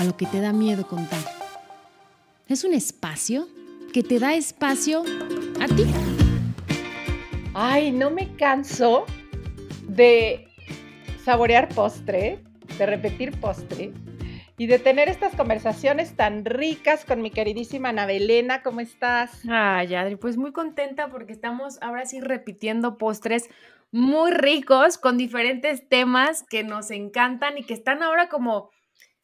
A lo que te da miedo contar. Es un espacio que te da espacio a ti. Ay, no me canso de saborear postre, de repetir postre y de tener estas conversaciones tan ricas con mi queridísima Ana Belena. ¿Cómo estás? Ay, Adri, pues muy contenta porque estamos ahora sí repitiendo postres muy ricos con diferentes temas que nos encantan y que están ahora como,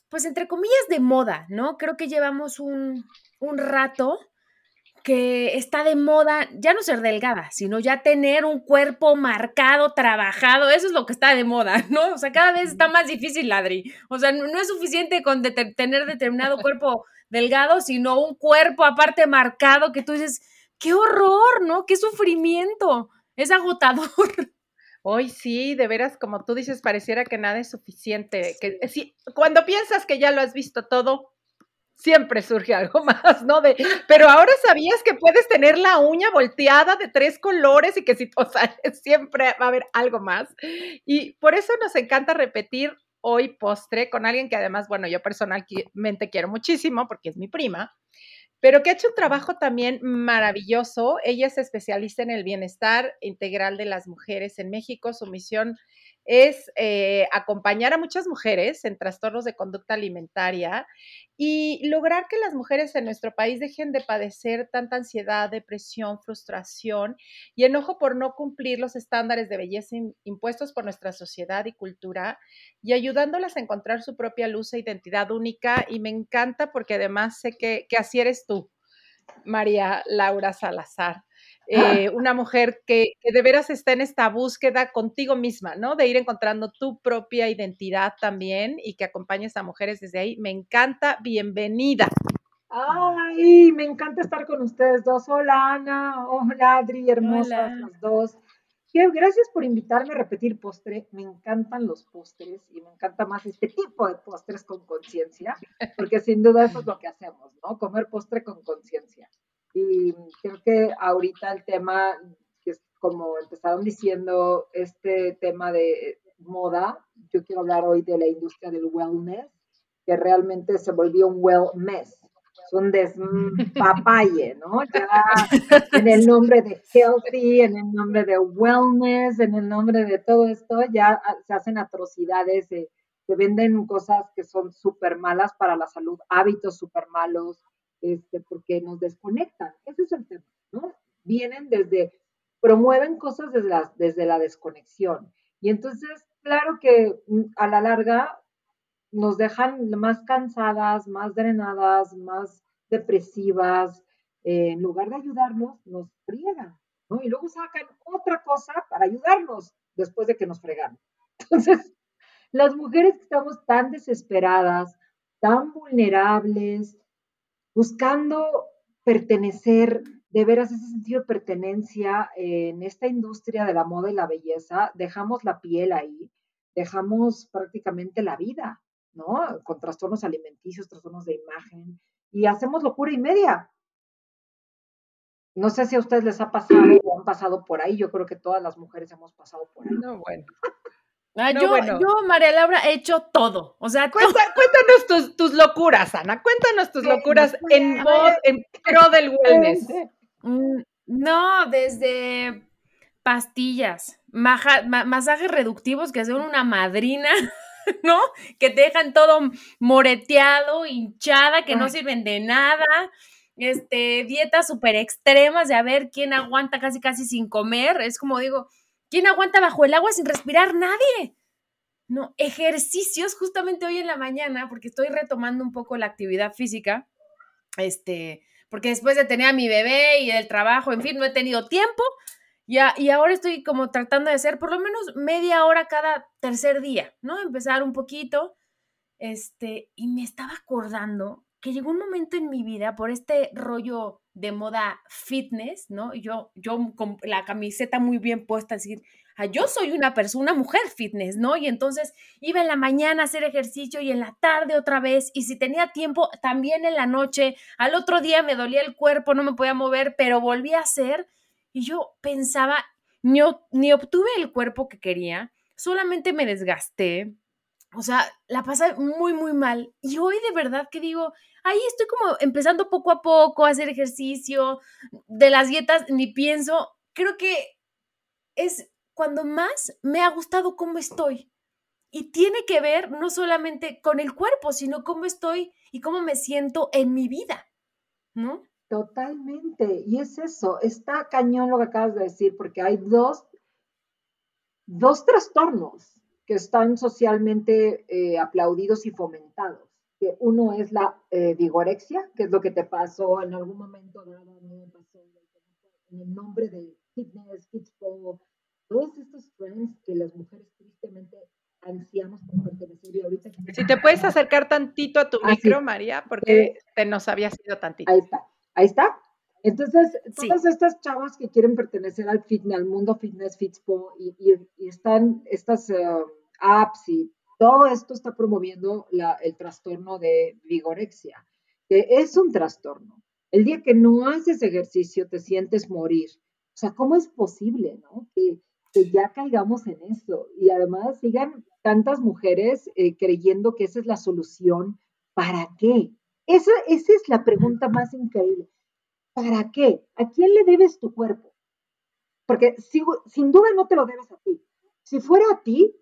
pues entre comillas, de moda, ¿no? Creo que llevamos un, un rato que está de moda ya no ser delgada, sino ya tener un cuerpo marcado, trabajado, eso es lo que está de moda, ¿no? O sea, cada vez está más difícil, Ladri. O sea, no, es suficiente con tener determinado cuerpo delgado, sino un cuerpo aparte marcado que tú dices, qué horror, ¿no? Qué sufrimiento, es agotador. Hoy sí, de veras, como tú dices, pareciera que nada es suficiente. Que, sí, cuando piensas que ya lo has visto todo, siempre surge algo más, ¿no? De, pero ahora sabías que puedes tener la uña volteada de tres colores y que si, o sea, siempre va a haber algo más. Y por eso nos encanta repetir hoy postre con alguien que además, bueno, yo personalmente quiero muchísimo porque es mi prima, pero que ha hecho un trabajo también maravilloso. Ella es especialista en el bienestar integral de las mujeres en México. Su misión es eh, acompañar a muchas mujeres en trastornos de conducta alimentaria y lograr que las mujeres en nuestro país dejen de padecer tanta ansiedad, depresión, frustración y enojo por no cumplir los estándares de belleza impuestos por nuestra sociedad y cultura y ayudándolas a encontrar su propia luz e identidad única. Y me encanta porque además sé que, que así eres tú, María Laura Salazar. Eh, una mujer que, de veras está en esta búsqueda contigo misma, ¿no? De ir encontrando tu propia identidad también y que acompañes a mujeres desde ahí. Me encanta, bienvenida. Ay, me encanta estar con ustedes dos. Hola Ana, hola Adri, hermosas las dos. Gracias por invitarme a repetir postre. Me encantan los postres y me encanta más este tipo de postres con conciencia, porque sin duda eso es lo que hacemos, ¿no? Comer postre con conciencia. Y creo que ahorita el tema, que es como empezaron diciendo, este tema de moda, yo quiero hablar hoy de la industria del wellness, que realmente se volvió un wellness, es un despapalle, ¿no? Ya en el nombre de healthy, en el nombre de wellness, en el nombre de todo esto, ya se hacen atrocidades, se, se venden cosas que son súper malas para la salud, hábitos súper malos, este, porque nos desconectan. Ese es el tema, ¿no? Vienen desde, promueven cosas desde la, desde la desconexión. Y entonces, claro que mm, a la larga nos dejan más cansadas, más drenadas, más depresivas. En lugar de ayudarnos, nos friegan, ¿no? Y luego sacan otra cosa para ayudarnos después de que nos fregan. Entonces, las mujeres que estamos tan desesperadas, tan vulnerables, buscando pertenecer, de veras ese sentido de pertenencia en esta industria de la moda y la belleza, dejamos la piel ahí, dejamos prácticamente la vida, ¿no? Con trastornos alimenticios, trastornos de imagen, y hacemos locura y media. No sé si a ustedes les ha pasado o han pasado por ahí, yo creo que todas las mujeres hemos pasado por ahí. No, bueno. Ah, yo, yo, María Laura, he hecho todo. O sea, cuéntanos tus, locuras, Ana. Cuéntanos tus locuras en, en pro del wellness. Mm, no, desde pastillas, masajes reductivos que hacen una madrina, ¿no? Que te dejan todo moreteado, hinchada, que no sirven de nada. Este, dietas súper extremas de a ver quién aguanta casi casi sin comer. Es como digo, ¿Quién aguanta bajo el agua sin respirar? Nadie. No, ejercicios justamente hoy en la mañana, porque estoy retomando un poco la actividad física, este, porque después de tener a mi bebé y el trabajo, en fin, no he tenido tiempo, ya, y ahora estoy como tratando de hacer por lo menos media hora cada tercer día, ¿no? Empezar un poquito. este, y me estaba acordando que llegó un momento en mi vida por este rollo de moda fitness, ¿no? Yo, yo con la camiseta muy bien puesta, decir, ah, yo soy una persona, una mujer fitness, ¿no? Y entonces iba en la mañana a hacer ejercicio y en la tarde otra vez, y si tenía tiempo, también en la noche, al otro día me dolía el cuerpo, no me podía mover, pero volví a hacer, y yo pensaba, ni, ni obtuve el cuerpo que quería, solamente me desgasté, o sea, la pasé muy, muy mal. Y hoy de verdad que digo, ahí estoy como empezando poco a poco a hacer ejercicio, de las dietas ni pienso. Creo que es cuando más me ha gustado cómo estoy. Y tiene que ver no solamente con el cuerpo, sino cómo estoy y cómo me siento en mi vida, ¿no? Totalmente. Y es eso, está cañón lo que acabas de decir, porque hay dos, dos trastornos que están socialmente eh, aplaudidos y fomentados. Que uno es la eh, vigorexia, que es lo que te pasó en algún momento dado, me pasó en el nombre de fitness, fitspo, todos estos trends que las mujeres tristemente ansiamos por pertenecer y ahorita... Si te puedes acercar tantito a tu ah, micro, María, porque eh, te nos había sido tantito. Ahí está, ahí está. Entonces, todas estas chavas que quieren pertenecer al fitness, al mundo fitness, fitspo, y, y, están estas apps y todo esto está promoviendo el trastorno de vigorexia, que es un trastorno. El día que no haces ejercicio te sientes morir. O sea, ¿cómo es posible, no? Que, ya caigamos en eso y además sigan tantas mujeres eh, creyendo que esa es la solución. ¿Para qué? Esa, esa es la pregunta más increíble. ¿Para qué? ¿A quién le debes tu cuerpo? Porque sin duda no te lo debes a ti. Si fuera a ti,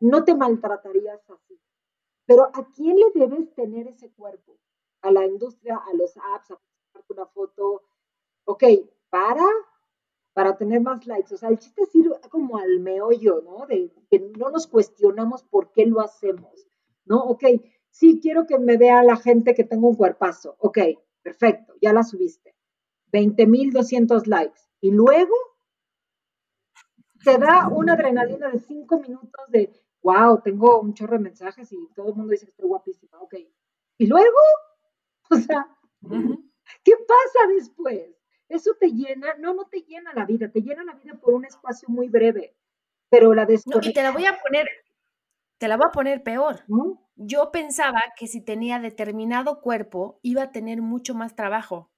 no te maltratarías así. Pero ¿a quién le debes tener ese cuerpo? A la industria, a los apps, a una foto. Ok, para, para tener más likes. O sea, el chiste ir como al meollo, ¿no? De que no nos cuestionamos por qué lo hacemos, ¿no? Ok, sí, quiero que me vea la gente que tengo un cuerpazo. Ok, perfecto, ya la subiste. 20.200 likes. Y luego te da una adrenalina de cinco minutos de wow, tengo un chorro de mensajes y todo el mundo dice que estoy guapísima, ok. ¿Y luego? O sea, ¿qué pasa después? Eso te llena, no, no te llena la vida, te llena la vida por un espacio muy breve, pero la desconexión... No, y te la voy a poner, te la voy a poner peor. Yo pensaba que si tenía determinado cuerpo iba a tener mucho más trabajo.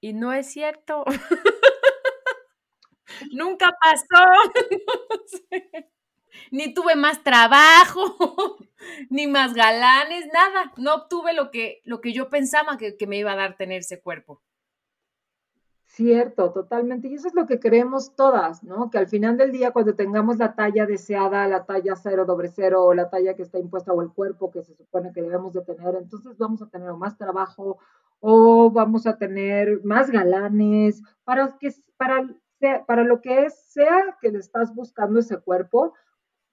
Y no es cierto. Nunca pasó. no sé ni tuve más trabajo, ni más galanes, nada. No obtuve lo que, lo que yo pensaba que, me iba a dar tener ese cuerpo. Cierto, totalmente. Y eso es lo que creemos todas, ¿no? Que al final del día, cuando tengamos la talla deseada, la talla cero, doble cero, o la talla que está impuesta, o el cuerpo que se supone que debemos de tener, entonces vamos a tener más trabajo, o vamos a tener más galanes, para que, para, para lo que es, sea que le estás buscando ese cuerpo,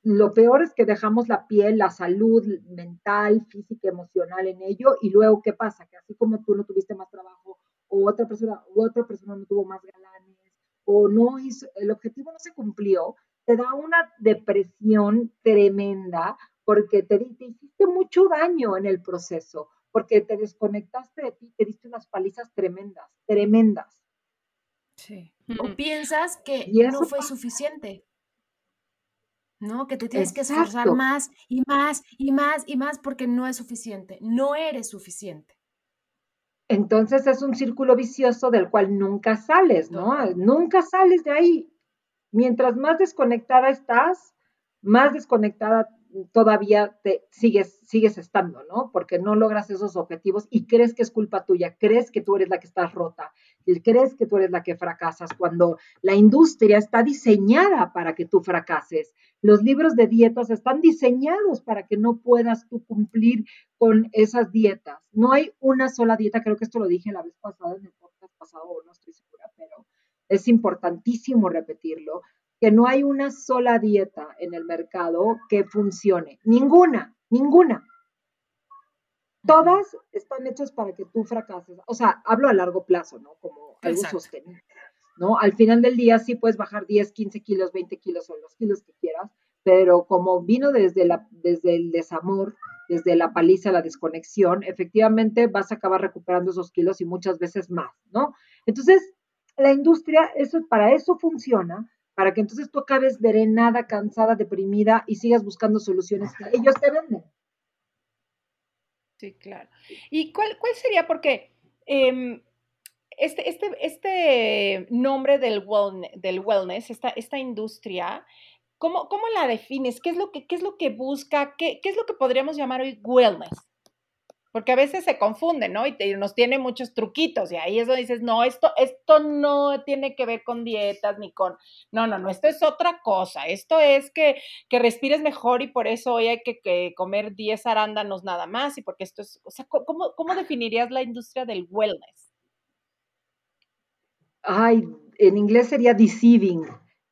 lo peor es que dejamos la piel, la salud mental, física, emocional en ello y luego ¿qué pasa? Que así como tú no tuviste más trabajo o otra persona, otra persona no tuvo más galanes o no hizo, el objetivo no se cumplió, te da una depresión tremenda porque te, te hiciste mucho daño en el proceso, porque te desconectaste de ti, te diste unas palizas tremendas, tremendas. Sí. O piensas que no fue suficiente. ¿No? Que te tienes que esforzar más y más y más y más porque no es suficiente, no eres suficiente. Entonces es un círculo vicioso del cual nunca sales, ¿no? Nunca sales de ahí. Mientras más desconectada estás, más desconectada todavía te sigues, sigues estando, ¿no? Porque no logras esos objetivos y crees que es culpa tuya, crees que tú eres la que estás rota, crees que tú eres la que fracasas, cuando la industria está diseñada para que tú fracases. Los libros de dietas están diseñados para que no puedas tú cumplir con esas dietas. No hay una sola dieta, creo que esto lo dije la vez pasada en el podcast pasado, no estoy segura, pero es importantísimo repetirlo que no hay una sola dieta en el mercado que funcione. Ninguna, ninguna. Todas están hechas para que tú fracases. O sea, hablo a largo plazo, ¿no? Como algo sostenible. ¿No? Al final del día sí puedes bajar 10, 15 kilos, 20 kilos o los kilos que quieras, pero como vino desde, la, desde el desamor, desde la paliza la desconexión, efectivamente vas a acabar recuperando esos kilos y muchas veces más, ¿no? Entonces, la industria, eso, para eso funciona, para que entonces tú acabes drenada, cansada, deprimida y sigas buscando soluciones que ellos te venden. Sí, claro. ¿Y cuál, cuál sería? Porque em, este, este, este nombre del, wellness, del wellness esta, esta industria, ¿cómo, ¿cómo, la defines? ¿Qué es lo que, qué es lo que busca? ¿Qué, ¿Qué, es lo que podríamos llamar hoy wellness? Porque a veces se confunde, ¿no? Y nos tiene muchos truquitos y ahí es donde dices, no, esto, esto no tiene que ver con dietas ni con, no, no, no, esto es otra cosa, esto es que, que respires mejor y por eso hoy hay que, que, comer 10 arándanos nada más y porque esto es, o sea, ¿cómo, cómo definirías la industria del wellness? Ay, en inglés sería deceiving,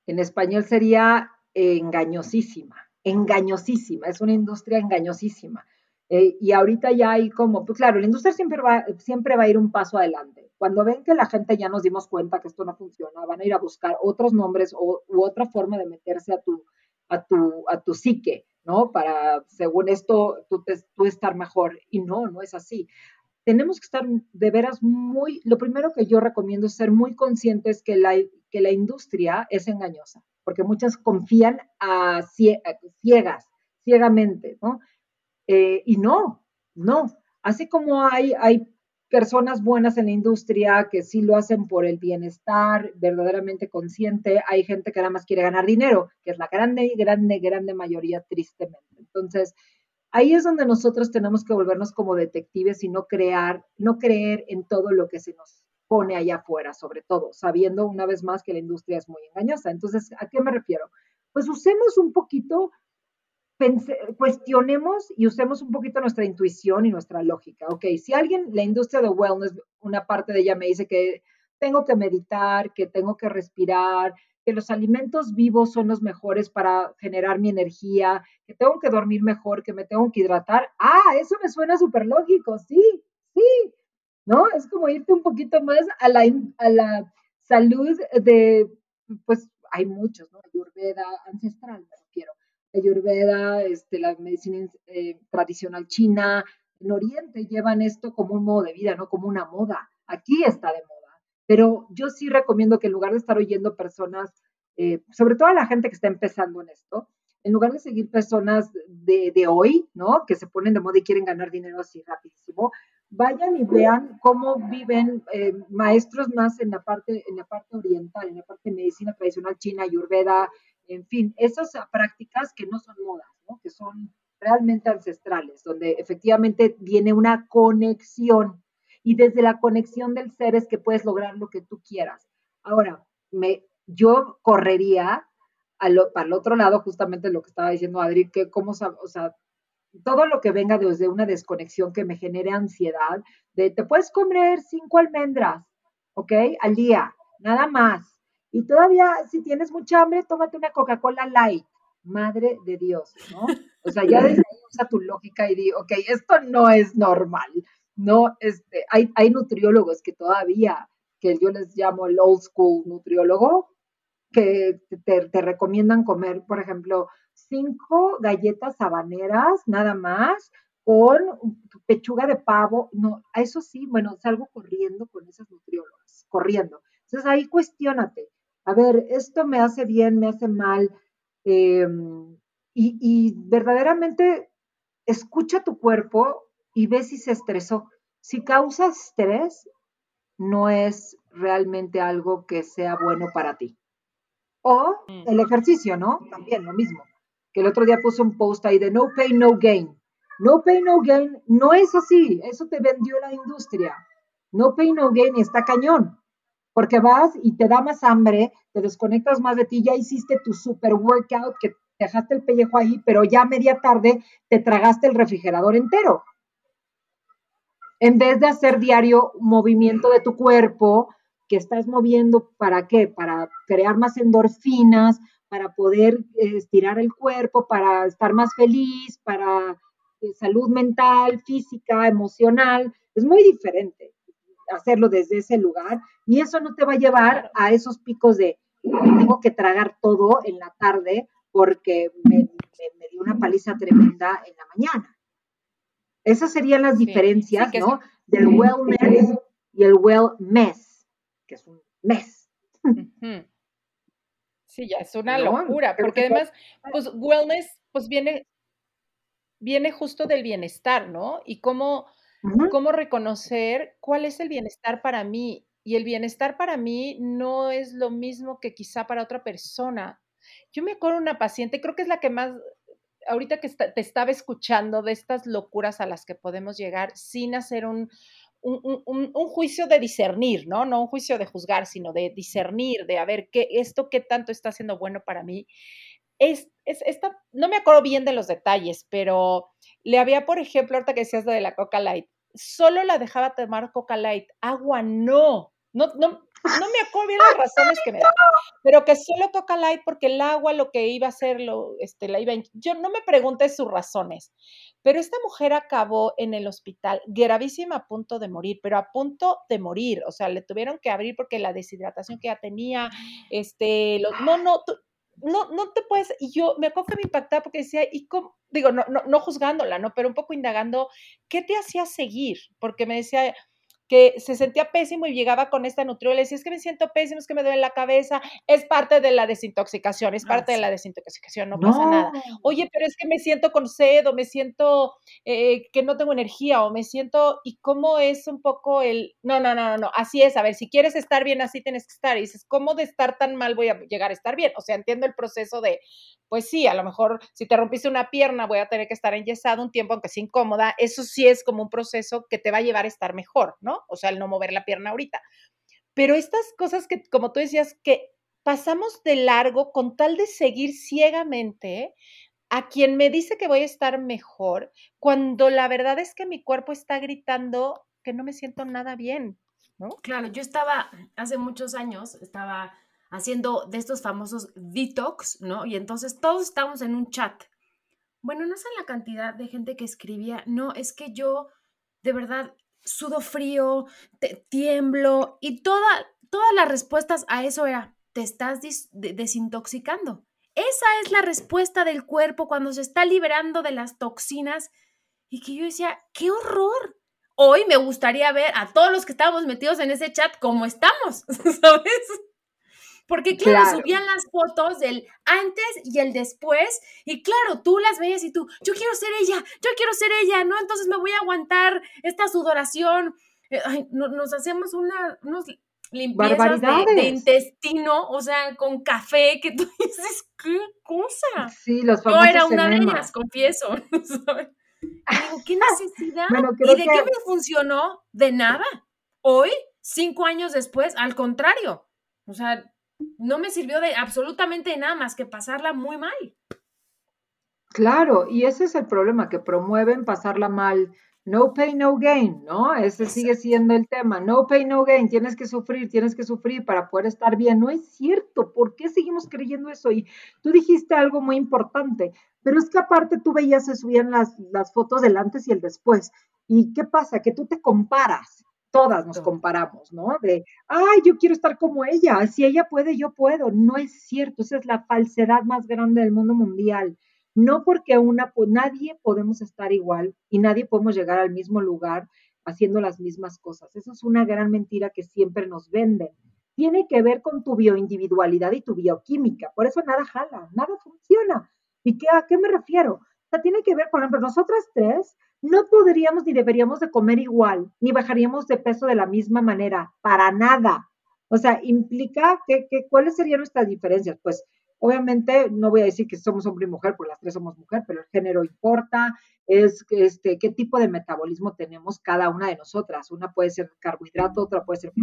en español sería engañosísima, engañosísima, es una industria engañosísima. Eh, y ahorita ya hay como, pues claro, la industria siempre va, siempre va a ir un paso adelante. Cuando ven que la gente ya nos dimos cuenta que esto no funciona, van a ir a buscar otros nombres o, u otra forma de meterse a tu, a tu, a tu psique, ¿no? Para, según esto, tú, tú estar mejor. Y no, no es así tenemos que estar de veras muy, lo primero que yo recomiendo es ser muy conscientes que la, que la industria es engañosa, porque muchas confían a, ciegas, ciegamente, ¿no? Eh, y no, no. Así como hay, hay personas buenas en la industria que sí lo hacen por el bienestar verdaderamente consciente, hay gente que nada más quiere ganar dinero, que es la grande, grande, grande mayoría, tristemente. Entonces, ahí es donde nosotros tenemos que volvernos como detectives y no crear, no creer en todo lo que se nos pone allá afuera, sobre todo, sabiendo una vez más que la industria es muy engañosa. Entonces, ¿a qué me refiero? Pues usemos un poquito, cuestionemos y usemos un poquito nuestra intuición y nuestra lógica. Ok, si alguien, la industria de wellness, una parte de ella me dice que tengo que meditar, que tengo que respirar, que los alimentos vivos son los mejores para generar mi energía, que tengo que dormir mejor, que me tengo que hidratar. Ah, eso me suena súper lógico, sí, sí, ¿no? Es como irte un poquito más a la, a la salud de, pues hay muchos, ¿no? Ayurveda ancestral, me refiero. Ayurveda, este, la medicina eh, tradicional china, en Oriente llevan esto como un modo de vida, no como una moda. Aquí está de moda pero yo sí recomiendo que en lugar de estar oyendo personas, eh, sobre todo a la gente que está empezando en esto, en lugar de seguir personas de, de, hoy, ¿no? Que se ponen de moda y quieren ganar dinero así rapidísimo, vayan y vean cómo viven eh, maestros más en la parte, en la parte oriental, en la parte de medicina tradicional china, ayurveda, en fin, esas prácticas que no son modas, ¿no? Que son realmente ancestrales, donde efectivamente viene una conexión y desde la conexión del ser es que puedes lograr lo que tú quieras. Ahora, me, yo correría para el otro lado, justamente lo que estaba diciendo Adri, que cómo, o sea, todo lo que venga desde una desconexión que me genere ansiedad, de te puedes comer cinco almendras, ¿ok? Al día, nada más. Y todavía, si tienes mucha hambre, tómate una Coca-Cola light. Madre de Dios, ¿no? O sea, ya desde ahí usa tu lógica y di, ok, esto no es normal no, este, hay, hay nutriólogos que todavía, que yo les llamo el old school nutriólogo, que te, te recomiendan comer, por ejemplo, cinco galletas habaneras, nada más, con pechuga de pavo. No, eso sí, bueno, salgo corriendo con esas nutriólogas, corriendo. Entonces ahí cuestionate. A ver, esto me hace bien, me hace mal. Em, y, y verdaderamente escucha tu cuerpo y ve si se estresó. Si causa estrés, no es realmente algo que sea bueno para ti. O mm. el ejercicio, ¿no? También lo mismo. Que el otro día puse un post ahí de no pain, no gain. No pain, no gain no es así. Eso te vendió la industria. No pain, no gain está cañón. Porque vas y te da más hambre, te desconectas más de ti, ya hiciste tu super workout que dejaste el pellejo ahí, pero ya media tarde te tragaste el refrigerador entero en vez de hacer diario movimiento de tu cuerpo, que estás moviendo para qué? Para crear más endorfinas, para poder estirar el cuerpo, para estar más feliz, para eh, salud mental, física, emocional. Es muy diferente hacerlo desde ese lugar y eso no te va a llevar a esos picos de tengo que tragar todo en la tarde porque me, me dio una paliza tremenda en la mañana. Esas serían las diferencias, ¿no? Del wellness y el wellness, que es un mes. Sí, ya es una locura, porque además, pues wellness, pues viene, viene justo del bienestar, ¿no? Y cómo, cómo reconocer cuál es el bienestar para mí. Y el bienestar para mí no es lo mismo que quizá para otra persona. Yo me acuerdo una paciente, creo que es la que más, ahorita que te estaba escuchando de estas locuras a las que podemos llegar sin hacer un, un, juicio de discernir, ¿no? No un juicio de juzgar, sino de discernir, de a ver qué, esto qué tanto está siendo bueno para mí. Es, es, esta, no me acuerdo bien de los detalles, pero le había, por ejemplo, ahorita que decías de la Coca Light, solo la dejaba tomar Coca Light, agua no. No, no, no me acuerdo bien las razones que me da, pero que solo Coca Light porque el agua lo que iba a hacer, lo, este, la iba Yo no me pregunté sus razones, pero esta mujer acabó en el hospital gravísima a punto de morir, pero a punto de morir. O sea, le tuvieron que abrir porque la deshidratación que ya tenía, este, no, no, no, no te puedes, y yo me acuerdo que me impactaba porque decía, ¿y cómo? Digo, no, no, no juzgándola, ¿no? Pero un poco indagando, ¿qué te hacía seguir? Porque me decía, que se sentía pésimo y llegaba con esta nutrióloga y decía, es que me siento pésimo, es que me duele la cabeza, es parte de la desintoxicación, es parte de la desintoxicación, no, pasa nada. Oye, pero es que me siento con sed o me siento eh, que no tengo energía o me siento, ¿y cómo es un poco el, no, no, no, no, así es, a ver, si quieres estar bien, así tienes que estar. Y dices, ¿cómo de estar tan mal voy a llegar a estar bien? O sea, entiendo el proceso de, pues sí, a lo mejor si te rompiste una pierna voy a tener que estar enyesado un tiempo, aunque sea incómoda, eso sí es como un proceso que te va a llevar a estar mejor, ¿no? O sea, el no mover la pierna ahorita. Pero estas cosas que, como tú decías, que pasamos de largo con tal de seguir ciegamente a quien me dice que voy a estar mejor, cuando la verdad es que mi cuerpo está gritando que no me siento nada bien. Claro, yo estaba hace muchos años, estaba haciendo de estos famosos detox, ¿no? Y entonces todos estamos en un chat. Bueno, no sé la cantidad de gente que escribía, no, es que yo de verdad sudo frío, te, tiemblo y toda, todas las respuestas a eso era, te estás desintoxicando. Esa es la respuesta del cuerpo cuando se está liberando de las toxinas y que yo decía, qué horror. Hoy me gustaría ver a todos los que estábamos metidos en ese chat cómo estamos, ¿sabes? Porque claro, subían las fotos del antes y el después, y claro, tú las veías y tú, yo quiero ser ella, yo quiero ser ella, ¿no? Entonces me voy a aguantar esta sudoración. Eh, nos hacemos una, unos limpiezas de, intestino, o sea, con café, que tú dices, ¿qué cosa? Sí, los Yo era una de ellas, confieso. Digo, ¿qué necesidad? ¿Y de qué me funcionó? De nada. Hoy, cinco años después, al contrario. O sea, no me sirvió de absolutamente nada más que pasarla muy mal. Claro, y ese es el problema, que promueven pasarla mal. No pay, no gain, ¿no? Ese sigue siendo el tema. No pay, no gain. Tienes que sufrir, tienes que sufrir para poder estar bien. No es cierto. ¿Por qué seguimos creyendo eso? Y tú dijiste algo muy importante, pero es que aparte tú veías, se subían las, las fotos del antes y el después. ¿Y qué pasa? Que tú te comparas todas nos comparamos, ¿no? De, ay, yo quiero estar como ella, si ella puede, yo puedo. No es cierto, esa es la falsedad más grande del mundo mundial. No porque una, pues nadie podemos estar igual y nadie podemos llegar al mismo lugar haciendo las mismas cosas. Eso es una gran mentira que siempre nos venden. Tiene que ver con tu bioindividualidad y tu bioquímica. Por eso nada jala, nada funciona. ¿Y qué, a qué me refiero? O sea, tiene que ver, por ejemplo, nosotras tres no podríamos ni deberíamos de comer igual, ni bajaríamos de peso de la misma manera, para nada. O sea, implica que, cuáles serían nuestras diferencias. Pues obviamente no voy a decir que somos hombre y mujer, porque las tres somos mujer, pero el género importa, es este, qué tipo de metabolismo tenemos cada una de nosotras. Una puede ser carbohidrato, otra puede ser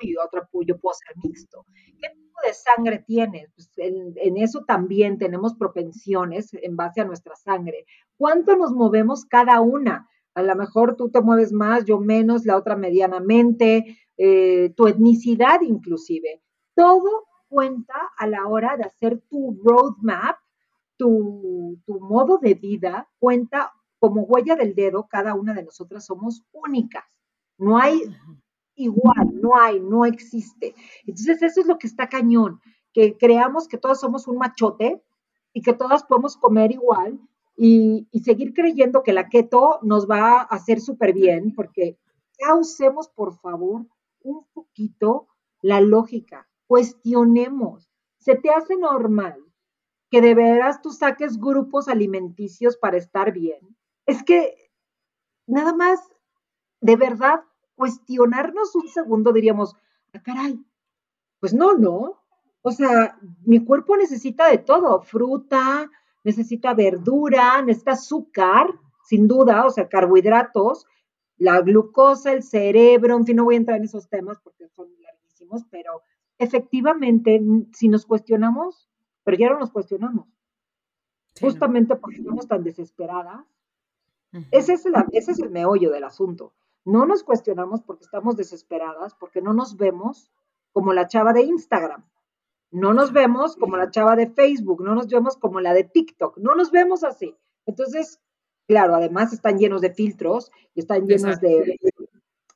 y otra yo puedo ser mixto. ¿Qué tipo de sangre tienes? Pues en, eso también tenemos propensiones en base a nuestra sangre cuánto nos movemos cada una. A lo mejor tú te mueves más, yo menos, la otra medianamente, eh, tu etnicidad inclusive. Todo cuenta a la hora de hacer tu roadmap, tu, tu modo de vida, cuenta como huella del dedo, cada una de nosotras somos únicas. No hay igual, no hay, no existe. Entonces eso es lo que está cañón, que creamos que todos somos un machote y que todas podemos comer igual y, y seguir creyendo que la keto nos va a hacer súper bien, porque ya usemos, por favor, un poquito la lógica, cuestionemos. ¿Se te hace normal que de veras tú saques grupos alimenticios para estar bien? Es que nada más, de verdad, cuestionarnos un segundo diríamos, ah, caray, pues no, no. O sea, mi cuerpo necesita de todo, fruta, necesita verdura, necesita azúcar, sin duda, o sea, carbohidratos, la glucosa, el cerebro, en fin, no voy a entrar en esos temas porque son larguísimos, pero efectivamente, si nos cuestionamos, pero ya no nos cuestionamos, justamente porque estamos tan desesperadas, ese, es ese es el meollo del asunto. No nos cuestionamos porque estamos desesperadas, porque no nos vemos como la chava de Instagram, no nos vemos como la chava de Facebook, no nos vemos como la de TikTok, no nos vemos así. Entonces, claro, además están llenos de filtros y están llenos de,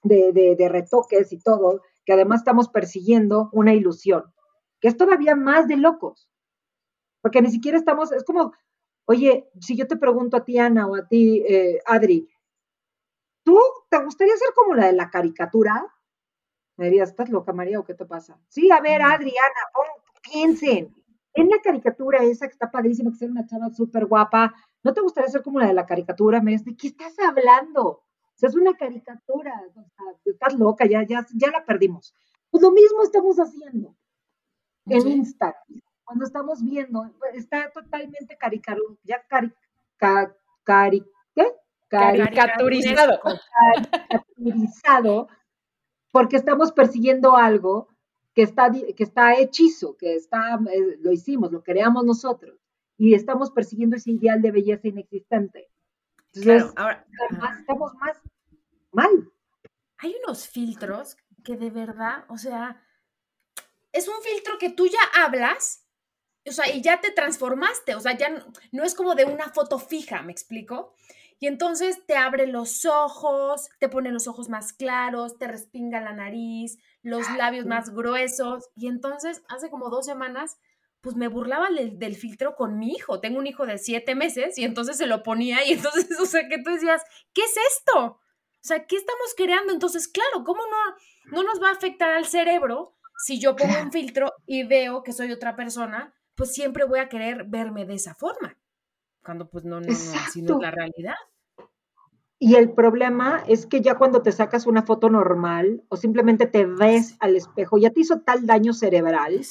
de, de, retoques y todo, que además estamos persiguiendo una ilusión, que es todavía más de locos, porque ni siquiera estamos, es como, oye, si yo te pregunto a ti, Ana, o a ti, eh, Adri, ¿tú te gustaría ser como la de la caricatura? Me dirías, ¿estás loca, María, o qué te pasa? Sí, a ver, Adriana, piensen. En la caricatura esa que está padrísima, que es una chava súper guapa, ¿no te gustaría ser como la de la caricatura? Me dices, ¿de qué estás hablando? Sea, es una caricatura, o sea, estás loca, ya, ya, ya la perdimos. Pues lo mismo estamos haciendo en Instagram. Cuando estamos viendo, está totalmente caricatura, ya cari, cari, ¿qué? Caricaturizado. Caricaturizado, porque estamos persiguiendo algo que está, que está hechizo, que está, eh, lo hicimos, lo creamos nosotros, y estamos persiguiendo ese ideal de belleza inexistente. Entonces, ahora, estamos más mal. Hay unos filtros que de verdad, o sea, es un filtro que tú ya hablas, o sea, y ya te transformaste, o sea, ya no, no es como de una foto fija, ¿me explico? Y entonces te abre los ojos, te pone los ojos más claros, te respinga la nariz, los labios más gruesos. Y entonces, hace como dos semanas, pues me burlaba del, filtro con mi hijo. Tengo un hijo de siete meses y entonces se lo ponía y entonces, o sea, que tú decías, ¿qué es esto? O sea, ¿qué estamos creando? Entonces, claro, ¿cómo no, no nos va a afectar al cerebro si yo pongo un filtro y veo que soy otra persona? Pues siempre voy a querer verme de esa forma cuando pues no, no, no, así no es la realidad. Y el problema es que ya cuando te sacas una foto normal o simplemente te ves al espejo, ya te hizo tal daño cerebral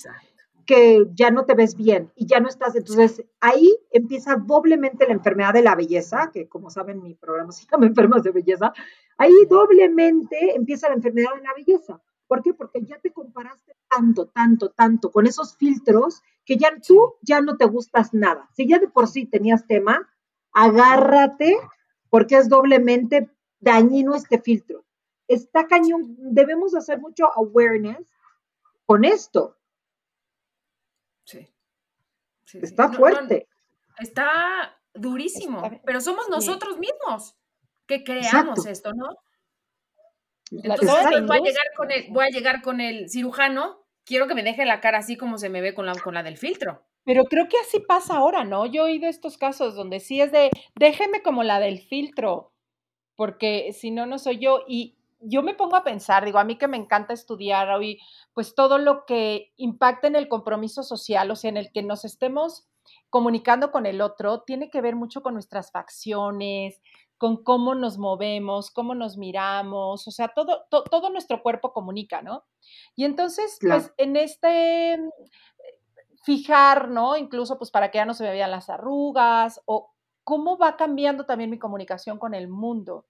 que ya no te ves bien y ya no estás. Entonces ahí empieza doblemente la enfermedad de la belleza, que como saben mi programa se llama Enfermos de Belleza. Ahí doblemente empieza la enfermedad de la belleza. ¿Por qué? Porque ya te comparaste tanto, tanto, tanto con esos filtros que ya tú ya no te gustas nada. Si ya de por sí tenías tema, agárrate porque es doblemente dañino este filtro. Está cañón, debemos hacer mucho awareness con esto. Sí. está fuerte. está durísimo, pero somos nosotros mismos que creamos esto, ¿no? Entonces voy a, llegar con el, voy a llegar con el cirujano, quiero que me deje la cara así como se me ve con la, con la del filtro. Pero creo que así pasa ahora, ¿no? Yo he oído estos casos donde sí es de, déjeme como la del filtro, porque si no, no soy yo. Y yo me pongo a pensar, digo, a mí que me encanta estudiar hoy, pues todo lo que impacta en el compromiso social, o sea, en el que nos estemos comunicando con el otro, tiene que ver mucho con nuestras facciones, con cómo nos movemos, cómo nos miramos, o sea, todo, todo nuestro cuerpo comunica, ¿no? Y entonces, pues en este mm, fijar, ¿no? Incluso pues para que ya no se me vean las arrugas o cómo va cambiando también mi comunicación con el mundo,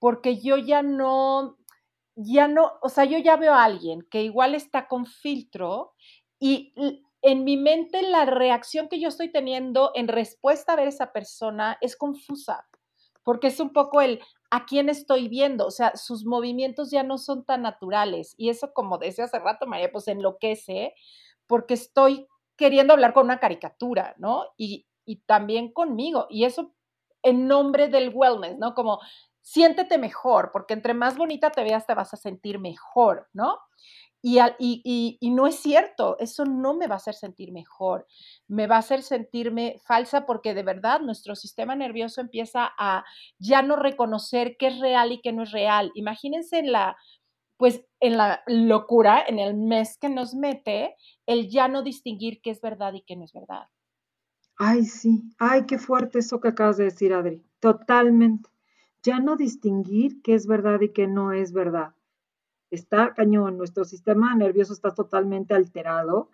porque yo ya no, ya no, o sea, yo ya veo a alguien que igual está con filtro y en mi mente la reacción que yo estoy teniendo en respuesta a ver esa persona es confusa porque es un poco el a quién estoy viendo, o sea, sus movimientos ya no son tan naturales y eso como decía hace rato María, pues enloquece porque estoy queriendo hablar con una caricatura, ¿no? Y, y también conmigo y eso en nombre del wellness, ¿no? Como siéntete mejor, porque entre más bonita te veas te vas a sentir mejor, ¿no? Y, y, y, no es cierto, eso no me va a hacer sentir mejor, me va a hacer sentirme falsa porque de verdad nuestro sistema nervioso empieza a ya no reconocer qué es real y qué no es real. Imagínense en la, pues en la locura, en el mes que nos mete, el ya no distinguir qué es verdad y qué no es verdad. Ay, sí, ay, qué fuerte eso que acabas de decir, Adri, totalmente. Ya no distinguir qué es verdad y qué no es verdad está cañón, nuestro sistema nervioso está totalmente alterado.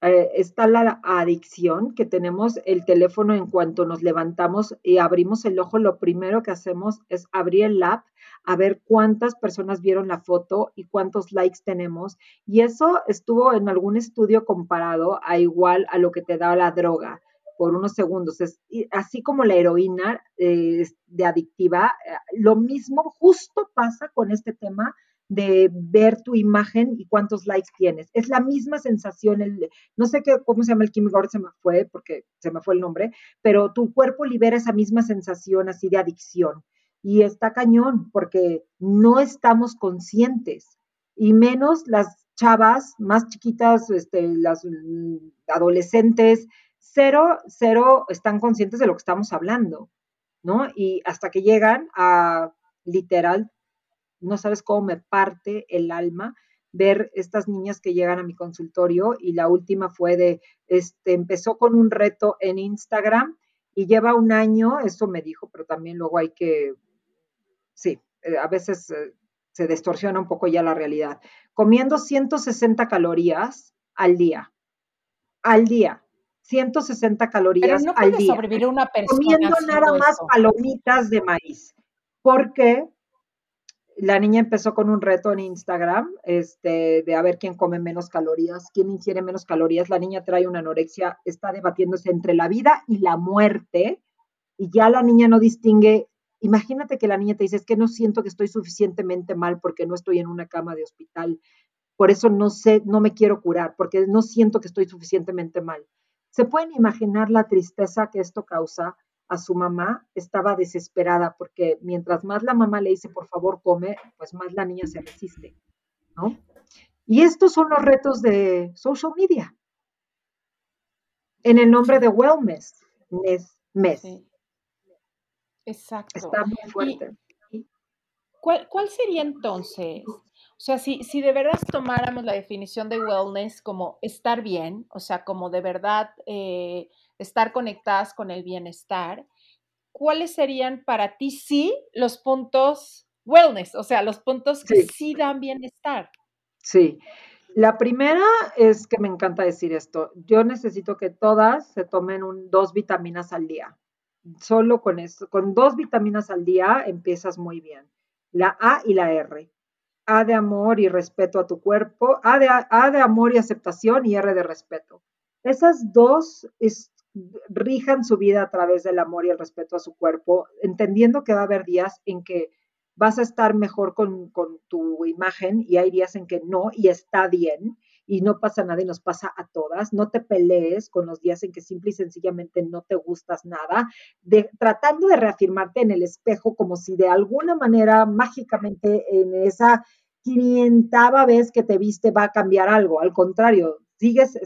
Eh, está la adicción que tenemos el teléfono en cuanto nos levantamos y abrimos el ojo, lo primero que hacemos es abrir el app a ver cuántas personas vieron la foto y cuántos likes tenemos. Y eso estuvo en algún estudio comparado a igual a lo que te da la droga por unos segundos. Es, así como la heroína eh, de adictiva, eh, lo mismo justo pasa con este tema de ver tu imagen y cuántos likes tienes. Es la misma sensación, el, no sé qué, cómo se llama el químico, ahora se me fue porque se me fue el nombre, pero tu cuerpo libera esa misma sensación así de adicción. Y está cañón porque no estamos conscientes y menos las chavas más chiquitas, este, las mm, adolescentes, cero, cero están conscientes de lo que estamos hablando, ¿no? Y hasta que llegan a literal no sabes cómo me parte el alma ver estas niñas que llegan a mi consultorio y la última fue de, este, empezó con un reto en Instagram y lleva un año, eso me dijo, pero también luego hay que, sí, eh, a veces eh, se distorsiona un poco ya la realidad, comiendo 160 calorías al día, al día. 160 calorías Pero no al día. sobrevivir una persona comiendo nada más palomitas de maíz. porque la niña empezó con un reto en Instagram, este, de a ver quién come menos calorías, quién ingiere menos calorías. La niña trae una anorexia, está debatiéndose entre la vida y la muerte, y ya la niña no distingue. Imagínate que la niña te dice, es que no siento que estoy suficientemente mal porque no estoy en una cama de hospital. Por eso no sé, no me quiero curar, porque no siento que estoy suficientemente mal. ¿Se pueden imaginar la tristeza que esto causa? a su mamá estaba desesperada porque mientras más la mamá le dice, por favor, come, pues más la niña se resiste, ¿no? Y estos son los retos de social media. En el nombre de wellness, mes, mes. Exacto. Está muy fuerte. ¿Cuál, ¿Cuál sería entonces o sea, si, si de verdad tomáramos la definición de wellness como estar bien, o sea, como de verdad eh, estar conectadas con el bienestar, ¿cuáles serían para ti sí los puntos wellness? O sea, los puntos que sí, dan bienestar. Sí. La primera es que me encanta decir esto. Yo necesito que todas se tomen un, dos vitaminas al día. Solo con eso, con dos vitaminas al día empiezas muy bien. La A y la R. A de amor y respeto a tu cuerpo, A de, a de amor y aceptación y R de respeto. Esas dos rijan su vida a través del amor y el respeto a su cuerpo, entendiendo que va a haber días en que vas a estar mejor con, con tu imagen y hay días en que no y está bien y no pasa nada y nos pasa a todas. No te pelees con los días en que simple y sencillamente no te gustas nada, tratando de reafirmarte en el espejo como si de alguna manera mágicamente en esa quinientava vez que te viste va a cambiar algo. Al contrario, sigues,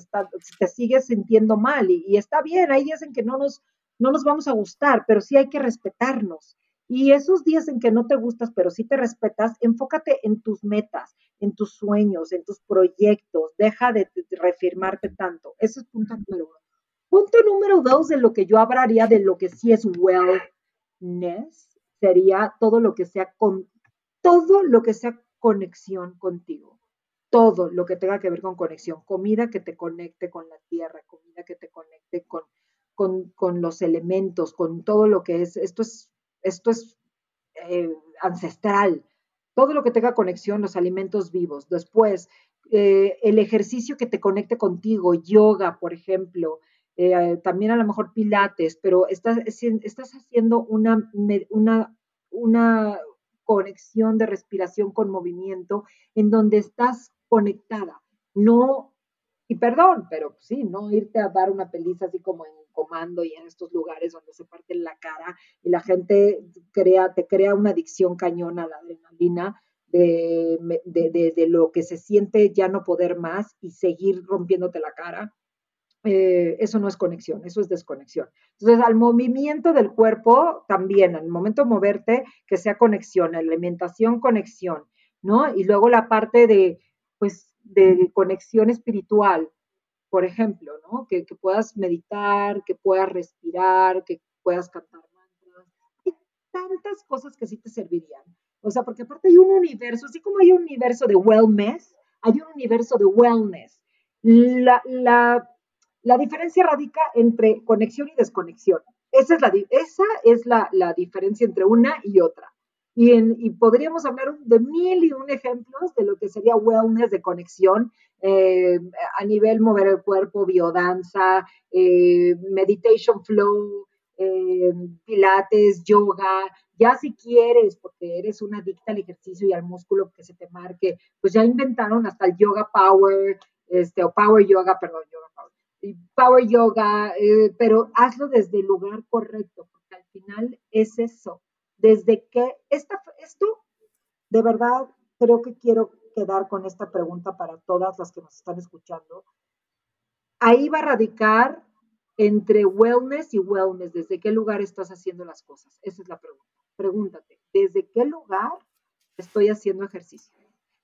te sigues sintiendo mal y, y, está bien, hay días en que no nos, no nos vamos a gustar, pero sí hay que respetarnos. Y esos días en que no te gustas, pero sí te respetas, enfócate en tus metas, en tus sueños, en tus proyectos. Deja de, reafirmarte tanto. Ese es punto número uno. Punto número dos de lo que yo hablaría de lo que sí es wellness sería todo lo que sea con todo lo que sea conexión contigo. Todo lo que tenga que ver con conexión. Comida que te conecte con la tierra, comida que te conecte con, con, con los elementos, con todo lo que es. Esto es esto es eh, ancestral. Todo lo que tenga conexión, los alimentos vivos. Después, eh, el ejercicio que te conecte contigo, yoga, por ejemplo, eh, también a lo mejor pilates, pero estás, estás haciendo una, una, una conexión de respiración con movimiento en donde estás conectada. No, y perdón, pero sí, no irte a dar una peliza así como en comando y en estos lugares donde se parte la cara y la gente crea, te crea una adicción cañona a la adrenalina. De, de, de, lo que se siente ya no poder más y seguir rompiéndote la cara. Eh, eso no es conexión, eso es desconexión. Entonces, al movimiento del cuerpo también, al momento de moverte, que sea conexión, alimentación, conexión, ¿no? Y luego la parte de, pues, de conexión espiritual, por ejemplo, ¿no? Que, puedas meditar, que puedas respirar, que puedas cantar mantras. Hay tantas cosas que sí te servirían. O sea, porque aparte hay un universo, así como hay un universo de wellness, hay un universo de wellness. La, la, la diferencia radica entre conexión y desconexión. Esa es la, esa es la, la diferencia entre una y otra. Y, en, y, podríamos hablar de mil y un ejemplos de lo que sería wellness de conexión eh, a nivel mover el cuerpo, biodanza, eh, meditation flow, eh, pilates, yoga. Ya si quieres, porque eres una adicta al ejercicio y al músculo que se te marque, pues ya inventaron hasta el yoga power, este, o power yoga, perdón, yoga power, power yoga, pero hazlo desde el lugar correcto, porque al final es eso desde que esta, esto, de verdad, creo que quiero quedar con esta pregunta para todas las que nos están escuchando. Ahí va a radicar entre wellness y wellness, desde qué lugar estás haciendo las cosas. Esa es la pregunta. Pregúntate, ¿desde qué lugar estoy haciendo ejercicio?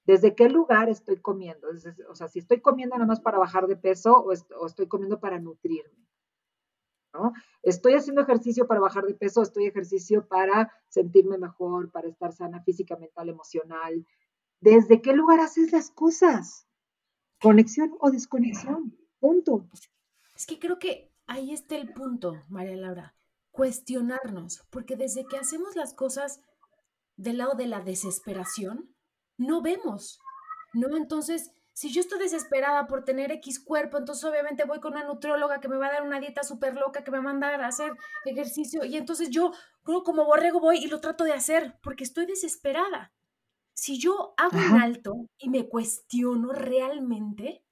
¿Desde qué lugar estoy comiendo? o sea, si estoy comiendo nada más para bajar de peso o estoy comiendo para nutrirme. Estoy haciendo ejercicio para bajar de peso, estoy ejercicio para sentirme mejor, para estar sana física, mental, emocional. ¿Desde qué lugar haces las cosas? ¿Conexión o desconexión? Punto. Es que creo que ahí está el punto, María Laura. Cuestionarnos, porque desde que hacemos las cosas del lado de la desesperación, no vemos, ¿no? Entonces, si yo estoy desesperada por tener X cuerpo, entonces obviamente voy con una nutrióloga que me va a dar una dieta súper loca, que me va a mandar a hacer ejercicio y entonces yo como borrego voy y lo trato de hacer porque estoy desesperada. Si yo hago un alto y me cuestiono realmente,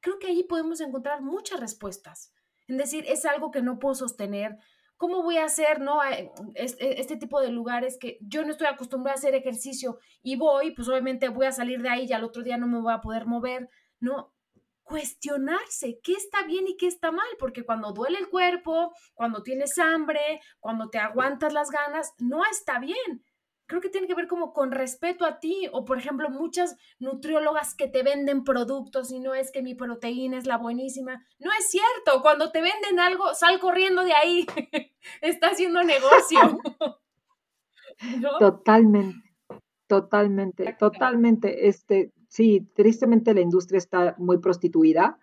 creo que ahí podemos encontrar muchas respuestas. En decir, es algo que no puedo sostener, ¿cómo voy a hacer, no? E, este, tipo de lugares que yo no estoy acostumbrada a hacer ejercicio y voy, pues obviamente voy a salir de ahí y al otro día no me voy a poder mover, ¿no? Cuestionarse qué está bien y qué está mal, porque cuando duele el cuerpo, cuando tienes hambre, cuando te aguantas las ganas, no está bien creo que tiene que ver como con respeto a ti o por ejemplo muchas nutriólogas que te venden productos y no es que mi proteína es la buenísima. No es cierto, cuando te venden algo, sal corriendo de ahí. Está haciendo negocio. Totalmente. Totalmente, totalmente. Este, sí, tristemente la industria está muy prostituida.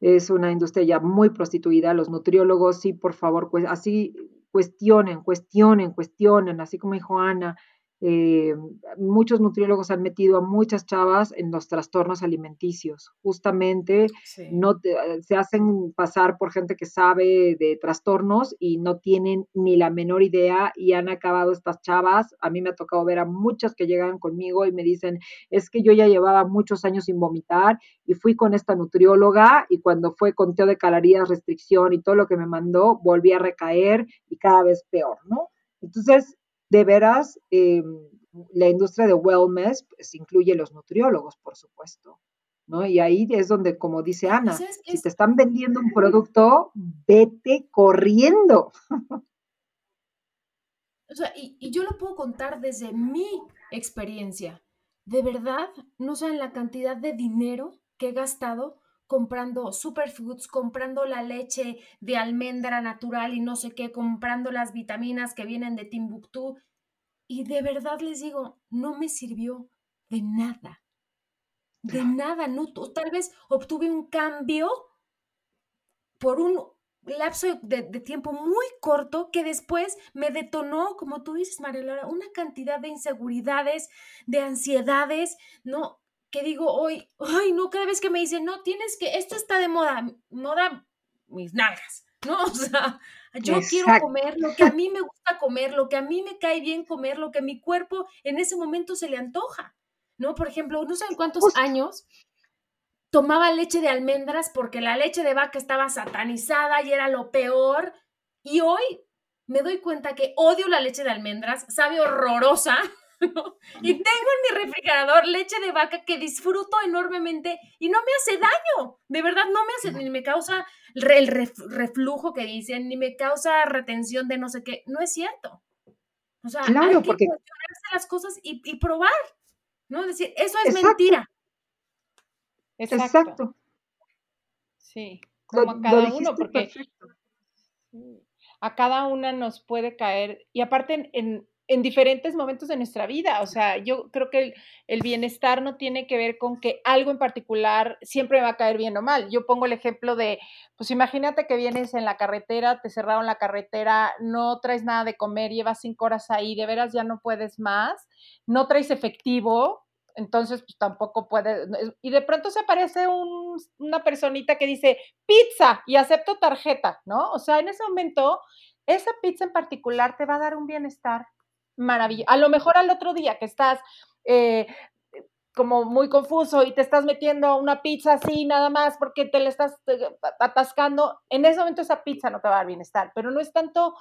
Es una industria ya muy prostituida. Los nutriólogos, sí, por favor, pues así cuestionen, cuestionen, cuestionen, así como dijo Ana, eh, muchos nutriólogos han metido a muchas chavas en los trastornos alimenticios. Justamente no se hacen pasar por gente que sabe de trastornos y no tienen ni la menor idea y han acabado estas chavas. A mí me ha tocado ver a muchas que llegan conmigo y me dicen, es que yo ya llevaba muchos años sin vomitar y fui con esta nutrióloga y cuando fue conteo de calorías, restricción y todo lo que me mandó, volví a recaer y cada vez peor, ¿no? Entonces, de veras, eh, la industria de wellness pues, incluye los nutriólogos, por supuesto. ¿no? Y ahí es donde, como dice Ana, si te están vendiendo un producto, vete corriendo. O sea, y, y, yo lo puedo contar desde mi experiencia. De verdad, no saben la cantidad de dinero que he gastado comprando superfoods, comprando la leche de almendra natural y no sé qué, comprando las vitaminas que vienen de Timbuktu. Y de verdad les digo, no me sirvió de nada. De nada, no, tal vez obtuve un cambio por un lapso de, tiempo muy corto que después me detonó, como tú dices, María Laura, una cantidad de inseguridades, de ansiedades, ¿no? Que digo hoy, ay, no, cada vez que me dicen, no, tienes que, esto está de moda, moda mis nalgas, ¿no? O sea, yo quiero comer lo que a mí me gusta comer, lo que a mí me cae bien comer, lo que a mi cuerpo en ese momento se le antoja, ¿no? Por ejemplo, no sé en cuántos años tomaba leche de almendras porque la leche de vaca estaba satanizada y era lo peor. Y hoy me doy cuenta que odio la leche de almendras, sabe horrorosa. Y tengo en mi refrigerador leche de vaca que disfruto enormemente y no me hace daño. De verdad, no me hace, ni me causa el reflujo que dicen, ni me causa retención de no sé qué. No es cierto. O sea, hay que porque... las cosas y, probar, ¿no? Es decir, eso es mentira. Exacto. Sí, como a cada uno, porque a cada una nos puede caer, y aparte en, en, diferentes momentos de nuestra vida, o sea, yo creo que el, bienestar no tiene que ver con que algo en particular siempre va a caer bien o mal. Yo pongo el ejemplo de, pues imagínate que vienes en la carretera, te cerraron la carretera, no traes nada de comer, llevas cinco horas ahí, de veras ya no puedes más, no traes efectivo, entonces pues tampoco puede, y de pronto se aparece una personita que dice pizza y acepto tarjeta, ¿no? O sea, en ese momento, esa pizza en particular te va a dar un bienestar maravilloso. A lo mejor al otro día que estás eh, como muy confuso y te estás metiendo una pizza así nada más porque te la estás eh, atascando, en ese momento esa pizza no te va a dar bienestar, pero no es tanto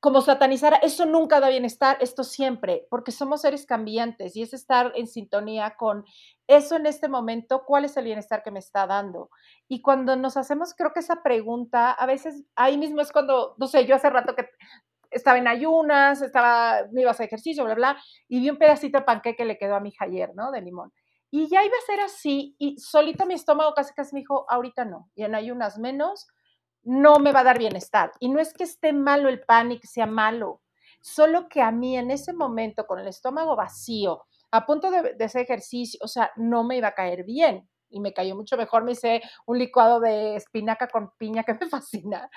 como satanizar, eso nunca da bienestar, esto siempre, porque somos seres cambiantes y es estar en sintonía con eso en este momento, cuál es el bienestar que me está dando. Y cuando nos hacemos, creo que esa pregunta, a veces ahí mismo es cuando, no sé, yo hace rato que estaba en ayunas, estaba, me iba a hacer ejercicio, bla, bla, y vi un pedacito de panque que le quedó a mi hija ayer, ¿no? De limón. Y ya iba a ser así, y solito mi estómago casi casi me dijo, ahorita no, y en ayunas menos, no me va a dar bienestar. Y no es que esté malo el pan y que sea malo, solo que a mí en ese momento, con el estómago vacío, a punto de, de hacer ejercicio, o sea, no me iba a caer bien. Y me cayó mucho mejor, me hice un licuado de espinaca con piña que me fascina,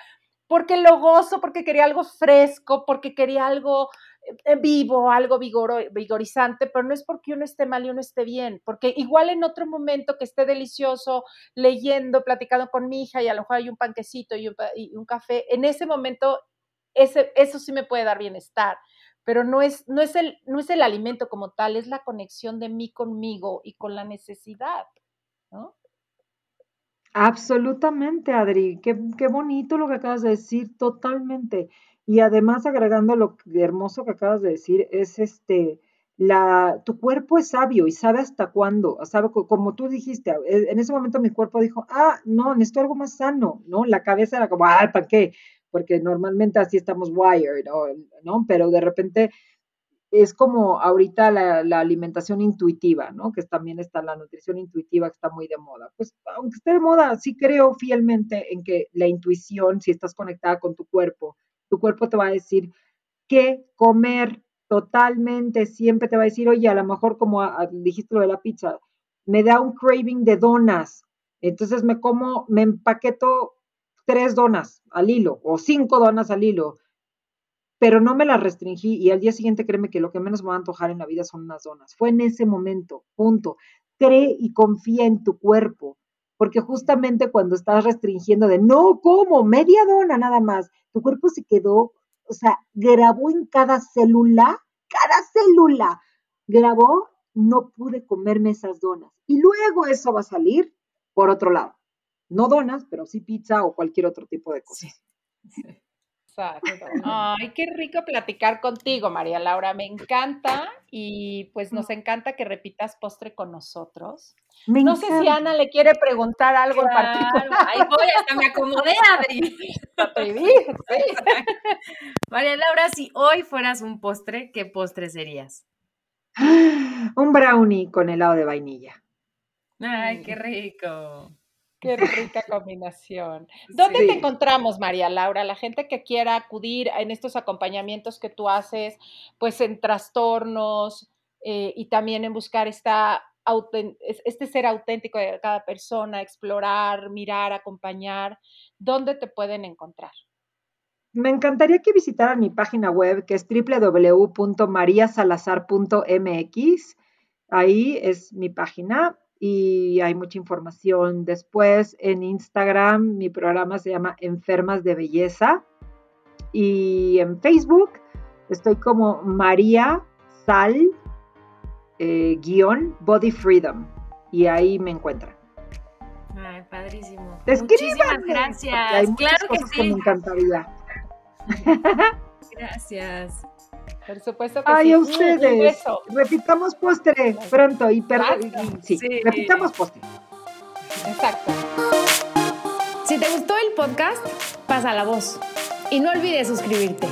porque lo gozo, porque quería algo fresco, porque quería algo eh, vivo, algo vigorizante, pero no es porque uno esté mal y uno esté bien, porque igual en otro momento que esté delicioso, leyendo, platicando con mi hija y a lo mejor hay un panquecito y un, café, en ese momento ese, eso sí me puede dar bienestar, pero no es, no, es el, no es el alimento como tal, es la conexión de mí conmigo y con la necesidad, ¿no? Absolutamente, Adri. Qué, qué bonito lo que acabas de decir, totalmente. Y además, agregando lo hermoso que acabas de decir, es este, la, tu cuerpo es sabio y sabe hasta cuándo, sabe, como tú dijiste, e, en ese momento mi cuerpo dijo, ah, no, necesito algo más sano, ¿no? La cabeza era como, ah, ¿para qué? Porque normalmente así estamos wired, ¿no? Pero de repente es como ahorita la, alimentación intuitiva, ¿no? Que también está la nutrición intuitiva que está muy de moda. Pues aunque esté de moda, sí creo fielmente en que la intuición, si estás conectada con tu cuerpo, tu cuerpo te va a decir qué comer totalmente, siempre te va a decir, oye, a lo mejor como dijiste lo de la pizza, me da un craving de donas, entonces me como, me empaqueto tres donas al hilo o cinco donas al hilo, pero no me las restringí y al día siguiente créeme que lo que menos me va a antojar en la vida son unas donas. Fue en ese momento, punto. Cree y confía en tu cuerpo, porque justamente cuando estás restringiendo de no como media dona nada más, tu cuerpo se quedó, o sea, grabó en cada célula, cada célula, grabó, no pude comerme esas donas. Y luego eso va a salir por otro lado. No donas, pero sí pizza o cualquier otro tipo de cosas. Exacto. Ay, qué rico platicar contigo, María Laura. Me encanta y pues nos encanta que repitas postre con nosotros. no sé si Ana le quiere preguntar algo en particular. Ahí voy, hasta me acomodé, Adri. María Laura, si hoy fueras un postre, ¿qué postre serías? Un brownie con helado de vainilla. Ay, qué rico. Qué rica combinación. ¿Dónde te encontramos, María Laura? La gente que quiera acudir en estos acompañamientos que tú haces, pues en trastornos eh, y también en buscar esta, este ser auténtico de cada persona, explorar, mirar, acompañar, ¿dónde te pueden encontrar? Me encantaría que visitaran mi página web que es www.mariasalazar.mx. Ahí es mi página y hay mucha información. Después en Instagram mi programa se llama Enfermas de Belleza y en Facebook estoy como María Sal eh, guion Body Freedom y ahí me encuentran. padrísimo. Muchísimas gracias. Hay muchas claro cosas que, sí. me encantaría. Gracias. Por supuesto que Ay, sí. a ustedes. Repitamos postre pronto y, sí, sí, repitamos postre. Exacto. Si te gustó el podcast, pasa la voz. Y no olvides suscribirte.